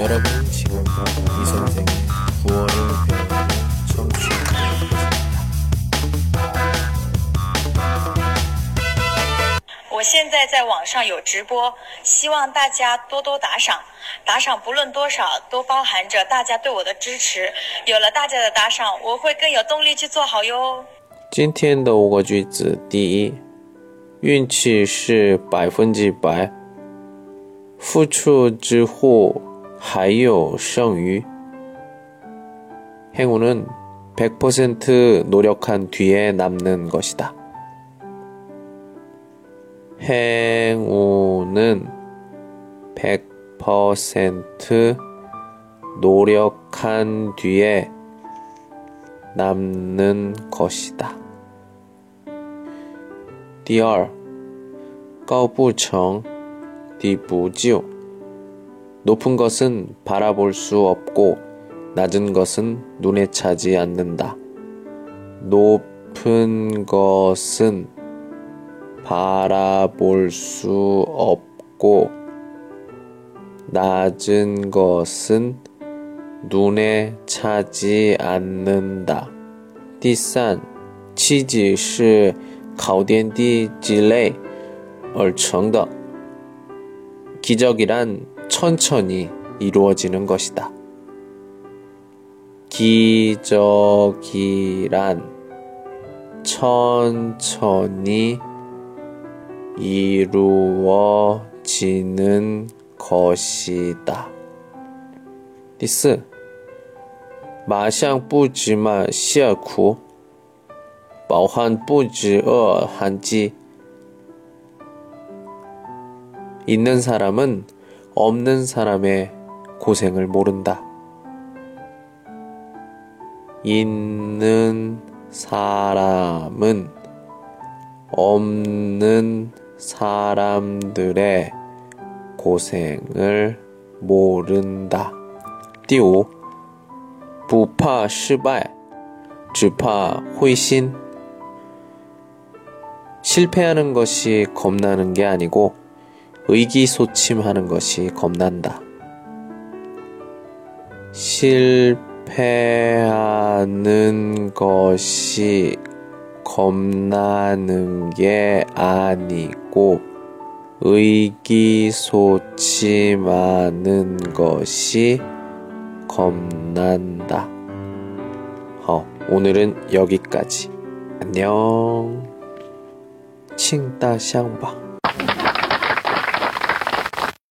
여러분 지금 이 선생의 구월을 배우고 청취하고 계십니다. 我现在在网上有直播，希望大家多多打赏。打赏不论多少，都包含着大家对我的支持。有了大家的打赏，我会更有动力去做好哟。今天的五个句子，第一，运气是百分之百，付出之后 还有剩余。 행운은 100% 노력한 뒤에 남는 것이다. 행운은 100% 노력한 뒤에 남는 것이다. 第二，高不成，低不就。 높은 것은 바라볼 수 없고 낮은 것은 눈에 차지 않는다. 높은 것은 바라볼 수 없고 낮은 것은 눈에 차지 않는다. 第三，七级是烤点地之类而成的。 기적이란 천천히 이루어지는 것이다. 기적이란 천천히 이루어지는 것이다. 第四，马相不知马谢苦，饱汉不知饿汉饥。 있는 사람은 없는 사람의 고생을 모른다. 있는 사람은 없는 사람들의 고생을 모른다. 第五，不怕失败，只怕灰心。 실패하는 것이 겁나는 게 아니고 의기소침하는 것이 겁난다. 실패하는 것이 겁나는 게 아니고 의기소침하는 것이 겁난다. 어, 오늘은 여기까지. 안녕. 칭따샹바.